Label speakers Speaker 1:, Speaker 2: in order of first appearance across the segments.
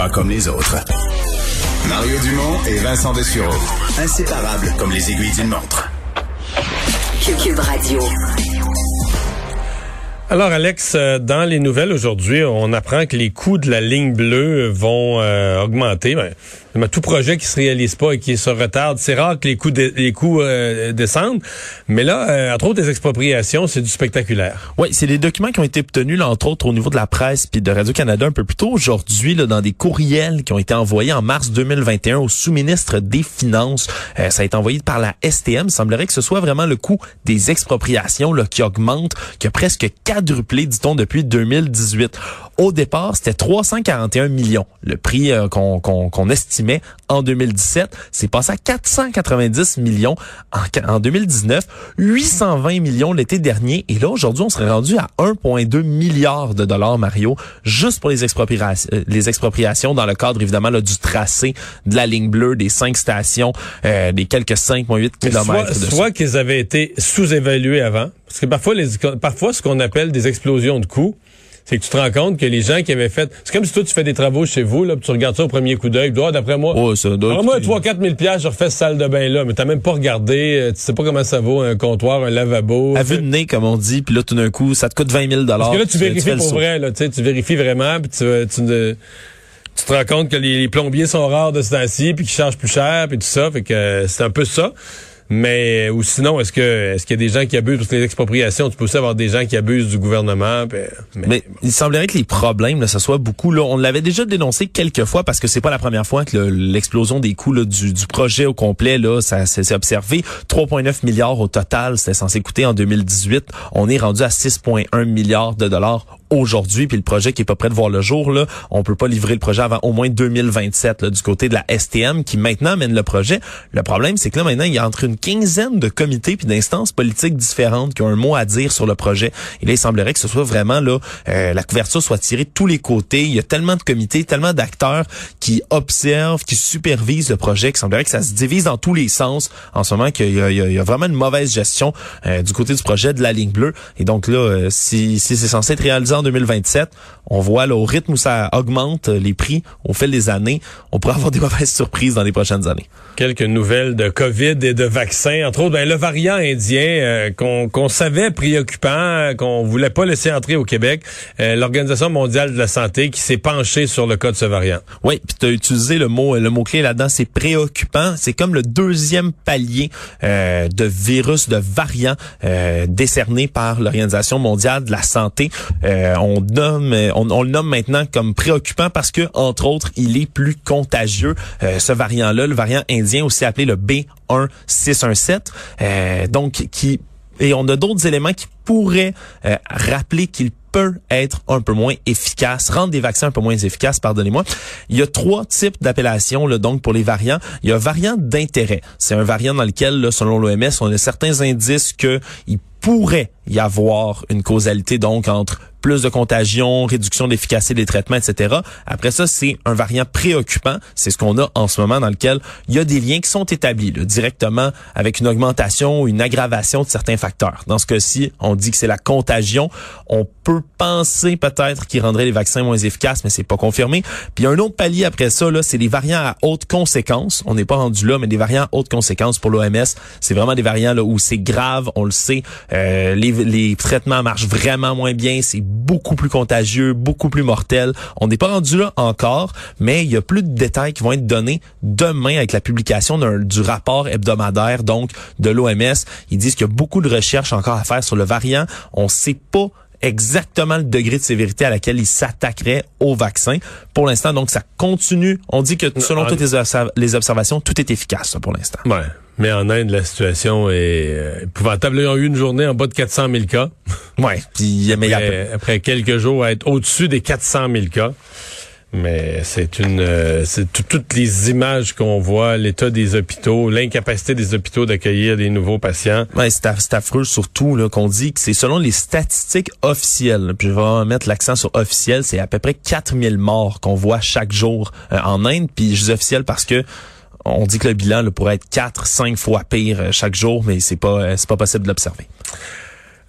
Speaker 1: pas comme les autres. Mario Dumont et Vincent Dessureau. Inséparables comme les aiguilles d'une montre.
Speaker 2: Cube Radio.
Speaker 3: Alors Alex, euh, dans les nouvelles aujourd'hui, on apprend que les coûts de la ligne bleue vont euh, augmenter. Ben, tout projet qui se réalise pas et qui se retarde, c'est rare que les coûts, les coûts euh, descendent. Mais là, euh, entre autres, des expropriations, c'est du spectaculaire.
Speaker 4: Oui, c'est des documents qui ont été obtenus, entre autres, au niveau de la presse puis de Radio-Canada un peu plus tôt aujourd'hui, là, dans des courriels qui ont été envoyés en mars 2021 au sous-ministre des Finances. Euh, ça a été envoyé par la STM. Il semblerait que ce soit vraiment le coût des expropriations là, qui augmente, qui a presque quadruplé, dit-on, depuis 2018. Au départ, c'était 341 millions, le prix qu'on qu'on estime mais en 2017. C'est passé à 490 millions en, 2019, 820 millions l'été dernier. Et là, aujourd'hui, on serait rendu à 1,2 milliard de dollars, Mario, juste pour les expropriations, euh, les expropriations dans le cadre, évidemment, là, du tracé de la ligne bleue, des cinq stations, euh, des quelques 5,8 kilomètres.
Speaker 3: Soit, soit qu'ils avaient été sous-évalués avant, parce que parfois, les, parfois, ce qu'on appelle des explosions de coûts, c'est que tu te rends compte que les gens qui avaient fait... C'est comme si toi, tu fais des travaux chez vous, là, tu regardes ça au premier coup d'œil, dois, d'après moi...
Speaker 4: Oh, ça doit
Speaker 3: moi, 3 4 000 je refais cette salle de bain-là, mais t'as même pas regardé, euh, tu sais pas comment ça vaut, un comptoir, un lavabo...
Speaker 4: À vue de nez, comme on dit, puis là, tout d'un coup, ça te coûte 20 000
Speaker 3: Parce que là, tu vérifies pour vrai, là, tu sais, tu vérifies vraiment, puis tu, tu, tu te rends compte que les, plombiers sont rares de ce temps-ci, puis qu'ils chargent plus cher, puis tout ça, fait que euh, c'est un peu ça. Mais ou sinon, est-ce que est-ce qu'il y a des gens qui abusent de les expropriations Tu peux aussi avoir des gens qui abusent du gouvernement.
Speaker 4: mais, il semblerait que les problèmes, là, ça soit beaucoup. Là, on l'avait déjà dénoncé quelques fois parce que c'est pas la première fois que l'explosion des coûts là, du, du, projet au complet, là, ça s'est observé. 3,9 milliards au total, c'était censé coûter en 2018. On est rendu à 6,1 milliards de dollars aujourd'hui, puis le projet qui est pas prêt de voir le jour, là, on peut pas livrer le projet avant au moins 2027 là, du côté de la STM qui maintenant mène le projet. Le problème, c'est que là maintenant, il y a entre une quinzaine de comités puis d'instances politiques différentes qui ont un mot à dire sur le projet. Et là, il semblerait que ce soit vraiment là, euh, la couverture soit tirée de tous les côtés. Il y a tellement de comités, tellement d'acteurs qui observent, qui supervisent le projet, qu'il semblerait que ça se divise dans tous les sens en ce moment, qu'il y, y, a vraiment une mauvaise gestion euh, du côté du projet de la ligne bleue. Et donc là, euh, si, si c'est censé être réalisé 2027. On voit là, au rythme où ça augmente euh, les prix au fil des années, on pourrait avoir des mauvaises surprises dans les prochaines années.
Speaker 3: Quelques nouvelles de COVID et de vaccins. Entre autres, ben, le variant indien euh, qu'on savait préoccupant, qu'on voulait pas laisser entrer au Québec. Euh, L'Organisation mondiale de la santé qui s'est penchée sur le cas de ce variant.
Speaker 4: Oui, puis tu as utilisé le mot le mot clé là-dedans, c'est préoccupant. C'est comme le deuxième palier de virus, de variant décerné par l'Organisation mondiale de la santé on nomme, on, le nomme maintenant comme préoccupant parce que entre autres, il est plus contagieux. Euh, ce variant-là, le variant indien, aussi appelé le B1617, euh, donc qui et on a d'autres éléments qui pourraient euh, rappeler qu'il peut être un peu moins efficace, rendre des vaccins un peu moins efficaces, pardonnez-moi. Il y a trois types d'appellations donc pour les variants. Il y a variant d'intérêt. C'est un variant dans lequel, là, selon l'OMS, on a certains indices qu'il pourrait y avoir une causalité donc entre plus de contagion, réduction d'efficacité des traitements, etc. Après ça, c'est un variant préoccupant. C'est ce qu'on a en ce moment dans lequel il y a des liens qui sont établis directement avec une augmentation ou une aggravation de certains facteurs. Dans ce cas-ci, on dit que c'est la contagion. On peut penser peut-être qu'il rendrait les vaccins moins efficaces, mais c'est pas confirmé. Puis un autre palier après ça, là, c'est les variants à haute conséquence. On n'est pas rendu là, mais des variants à haute conséquence pour l'OMS. C'est vraiment des variants là où c'est grave, on le sait. Euh, les, traitements marchent vraiment moins bien. C'est beaucoup plus contagieux, beaucoup plus mortel. On n'est pas rendu là encore, mais il y a plus de détails qui vont être donnés demain avec la publication du rapport hebdomadaire donc de l'OMS. Ils disent qu'il y a beaucoup de recherches encore à faire sur le variant. On sait pas exactement le degré de sévérité à laquelle il s'attaquerait au vaccin. Pour l'instant, donc, ça continue. On dit que selon toutes les, observations, tout est efficace pour l'instant.
Speaker 3: Ouais. Mais en Inde, la situation est euh, épouvantable. Ils ont eu une journée en bas de 400 000 cas.
Speaker 4: Ouais. Puis,
Speaker 3: après, après quelques jours, à être au-dessus des 400 000 cas. Mais c'est une, euh, c'est toutes les images qu'on voit, l'état des hôpitaux, l'incapacité des hôpitaux d'accueillir des nouveaux patients.
Speaker 4: Ouais, c'est, affreux surtout là qu'on dit que c'est selon les statistiques officielles. Puis je vais mettre l'accent sur officiel, c'est à peu près 4000 morts qu'on voit chaque jour euh, en Inde. Puis je dis officiel parce que on dit que le bilan pourrait être 4, 5 fois pire euh, chaque jour, mais c'est pas, c'est pas possible de l'observer.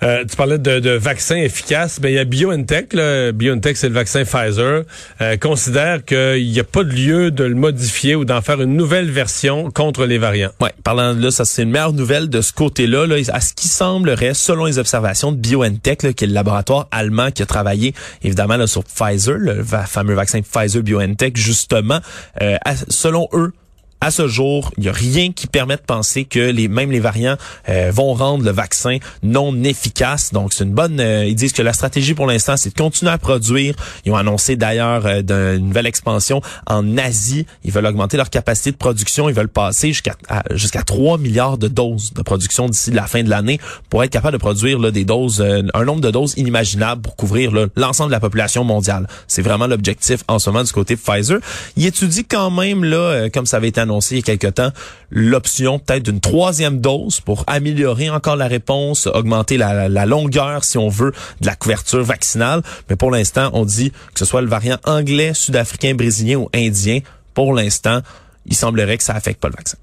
Speaker 3: Euh, tu parlais de, de vaccins efficaces. Ben, il y a BioNTech. Là. BioNTech, c'est le vaccin Pfizer. Euh, considère qu'il n'y a pas de lieu de le modifier ou d'en faire une nouvelle version contre les variants.
Speaker 4: Ouais, parlant de là, ça c'est une meilleure nouvelle de ce côté-là. Là, à ce qui semblerait, selon les observations de BioNTech, là, qui est le laboratoire allemand qui a travaillé évidemment là, sur Pfizer, le fameux vaccin Pfizer-BioNTech, justement, euh, selon eux, à ce jour, il n'y a rien qui permet de penser que les même les variants euh, vont rendre le vaccin non efficace. Donc c'est une bonne. Euh, ils disent que la stratégie pour l'instant, c'est de continuer à produire. Ils ont annoncé d'ailleurs euh, nouvelle expansion en Asie. Ils veulent augmenter leur capacité de production. Ils veulent passer jusqu'à jusqu'à 3 milliards de doses de production d'ici la fin de l'année pour être capable de produire là, des doses, un nombre de doses inimaginable pour couvrir l'ensemble de la population mondiale. C'est vraiment l'objectif en ce moment du côté de Pfizer. Il étudie quand même là, comme ça avait été annoncé annoncé il y a quelque temps l'option peut-être d'une troisième dose pour améliorer encore la réponse, augmenter la, longueur, si on veut, de la couverture vaccinale. Mais pour l'instant, on dit que ce soit le variant anglais, sud-africain, brésilien ou indien. Pour l'instant, il semblerait que ça affecte pas le vaccin.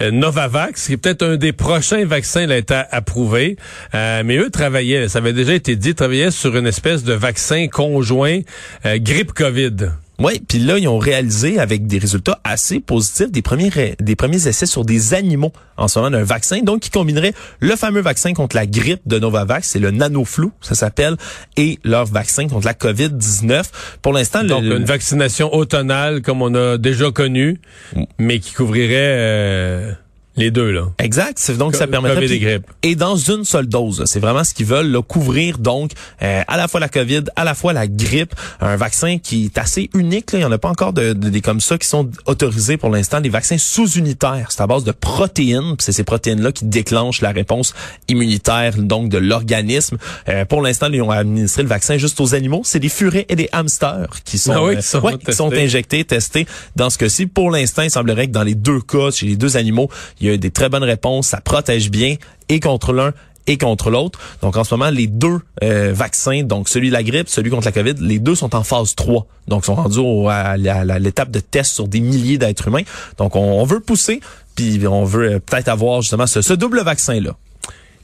Speaker 3: Euh, Novavax, qui est peut-être un des prochains vaccins à être approuvé. Euh, mais eux travaillaient, ça avait déjà été dit, travaillaient sur une espèce de vaccin conjoint euh, grippe COVID.
Speaker 4: Oui, puis là, ils ont réalisé avec des résultats assez positifs des premiers des premiers essais sur des animaux en ce moment d'un vaccin, donc qui combinerait le fameux vaccin contre la grippe de Novavax, c'est le nanoflou, ça s'appelle, et leur vaccin contre la COVID-19.
Speaker 3: Pour l'instant, donc une vaccination automnale comme on a déjà connu, mm. mais qui couvrirait euh, les deux, là.
Speaker 4: Exact. Donc, ça permettrait...
Speaker 3: Puis,
Speaker 4: et dans une seule dose. C'est vraiment ce qu'ils veulent, là, couvrir, donc, euh, à la fois la COVID, à la fois la grippe. Un vaccin qui est assez unique, là. Il n'y en a pas encore de, des comme ça qui sont autorisés pour l'instant. Des vaccins sous-unitaires. C'est à base de protéines. C'est ces protéines-là qui déclenchent la réponse immunitaire, donc, de l'organisme. Euh, pour l'instant, ils ont administré le vaccin juste aux animaux. C'est des furets et des hamsters qui sont,
Speaker 3: ah qui sont,
Speaker 4: euh, qui sont injectés, testés dans ce cas-ci. Pour l'instant, il semblerait que dans les deux cas, chez les deux animaux, il y a des très bonnes réponses, ça protège bien et contre l'un et contre l'autre. Donc en ce moment, les deux euh, vaccins, donc celui de la grippe, celui contre la COVID, les deux sont en phase 3. Donc sont rendus à, l'étape de test sur des milliers d'êtres humains. Donc on, veut pousser, puis on veut euh, peut-être avoir justement ce double vaccin-là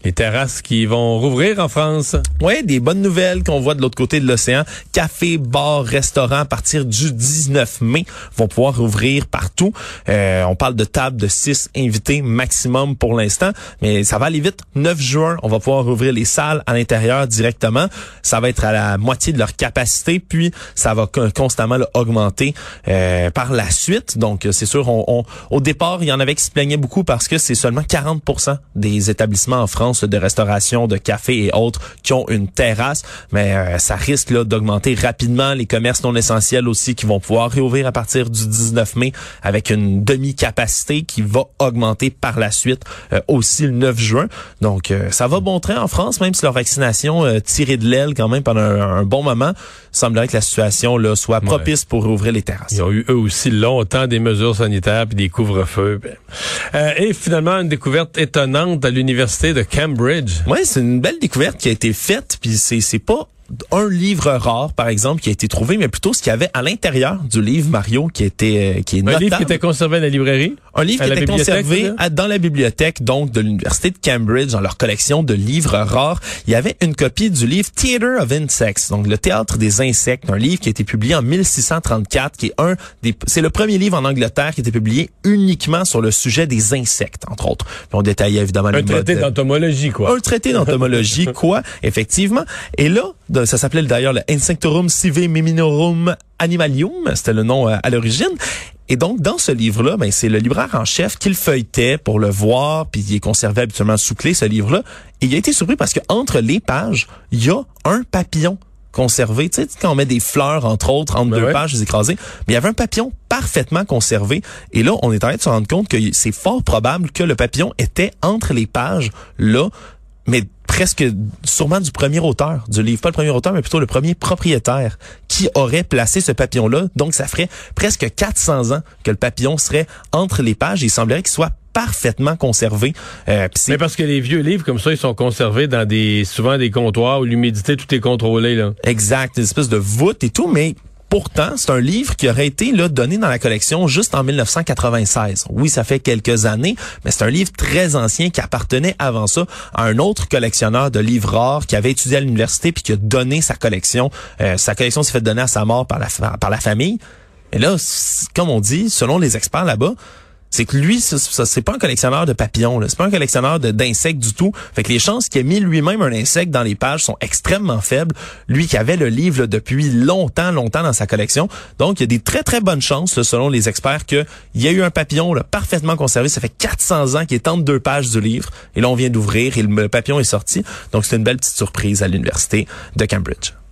Speaker 3: les terrasses qui vont rouvrir en France.
Speaker 4: Oui, des bonnes nouvelles qu'on voit de l'autre côté de l'océan. Café, bar, restaurant à partir du 19 mai vont pouvoir rouvrir partout. Euh, on parle de table de 6 invités maximum pour l'instant, mais ça va aller vite. 9 juin, on va pouvoir rouvrir les salles à l'intérieur directement. Ça va être à la moitié de leur capacité, puis ça va constamment augmenter euh, par la suite. Donc, c'est sûr, on, au départ, il y en avait qui se plaignaient beaucoup parce que c'est seulement 40% des établissements en France de restauration, de café et autres qui ont une terrasse, mais euh, ça risque là d'augmenter rapidement les commerces non essentiels aussi qui vont pouvoir réouvrir à partir du 19 mai avec une demi-capacité qui va augmenter par la suite euh, aussi le 9 juin. Donc euh, ça va bon train en France, même si leur vaccination tirée de l'aile quand même pendant un, bon moment. Il semblerait que la situation là soit propice pour rouvrir les terrasses.
Speaker 3: Ils ont eu eux aussi longtemps des mesures sanitaires puis des couvre-feux. et finalement une découverte étonnante à l'université de Cambridge.
Speaker 4: Oui, c'est une belle découverte qui a été faite, puis c'est c'est pas un livre rare, par exemple, qui a été trouvé, mais plutôt ce qu'il y avait à l'intérieur du livre Mario, qui était euh, qui est
Speaker 3: notable. Un livre qui était conservé à la librairie?
Speaker 4: Un livre qui était conservé dans la bibliothèque donc de l'université de Cambridge dans leur collection de livres rares. Il y avait une copie du livre Theater of Insects, donc le théâtre des insectes, un livre qui a été publié en 1634, qui est un des c'est le premier livre en Angleterre qui a été publié uniquement sur le sujet des insectes, entre autres. Puis on détaillait évidemment
Speaker 3: un traité d'entomologie quoi.
Speaker 4: Un traité d'entomologie quoi, effectivement. Et là ça s'appelait d'ailleurs le Insectorum Sive Miminorum Animalium, c'était le nom euh, à l'origine. Et donc, dans ce livre-là, ben, c'est le libraire en chef qui le feuilletait pour le voir, puis il est conservé habituellement sous clé, ce livre-là. Et il a été surpris parce que entre les pages, il y a un papillon conservé. Tu sais, quand on met des fleurs, entre autres, entre ben deux pages écrasées, mais il y avait un papillon parfaitement conservé. Et là, on est en train de se rendre compte que c'est fort probable que le papillon était entre les pages, là, mais presque sûrement du premier auteur du livre, pas le premier auteur, mais plutôt le premier propriétaire qui aurait placé ce papillon-là. Donc, ça ferait presque 400 ans que le papillon serait entre les pages. Il semblerait qu'il soit parfaitement conservé.
Speaker 3: Euh, mais parce que les vieux livres comme ça, ils sont conservés dans des souvent des comptoirs où l'humidité tout est contrôlé là.
Speaker 4: Exact, une espèce de voûte et tout, mais Pourtant, c'est un livre qui aurait été là, donné dans la collection juste en 1996. Oui, ça fait quelques années, mais c'est un livre très ancien qui appartenait avant ça à un autre collectionneur de livres rares qui avait étudié à l'université puis qui a donné sa collection. Euh, sa collection s'est fait donner à sa mort par la, par la famille. Et là, comme on dit, selon les experts là-bas, c'est que lui, c'est pas un collectionneur de papillons, c'est pas un collectionneur d'insectes du tout. Fait que les chances qu'il ait mis lui-même un insecte dans les pages sont extrêmement faibles. Lui qui avait le livre depuis longtemps, longtemps dans sa collection. Donc, il y a des très, très bonnes chances, selon les experts, qu'il y a eu un papillon là, parfaitement conservé. Ça fait 400 ans qu'il est entre deux pages du livre. Et là, on vient d'ouvrir et le papillon est sorti. Donc, c'est une belle petite surprise à l'université de Cambridge.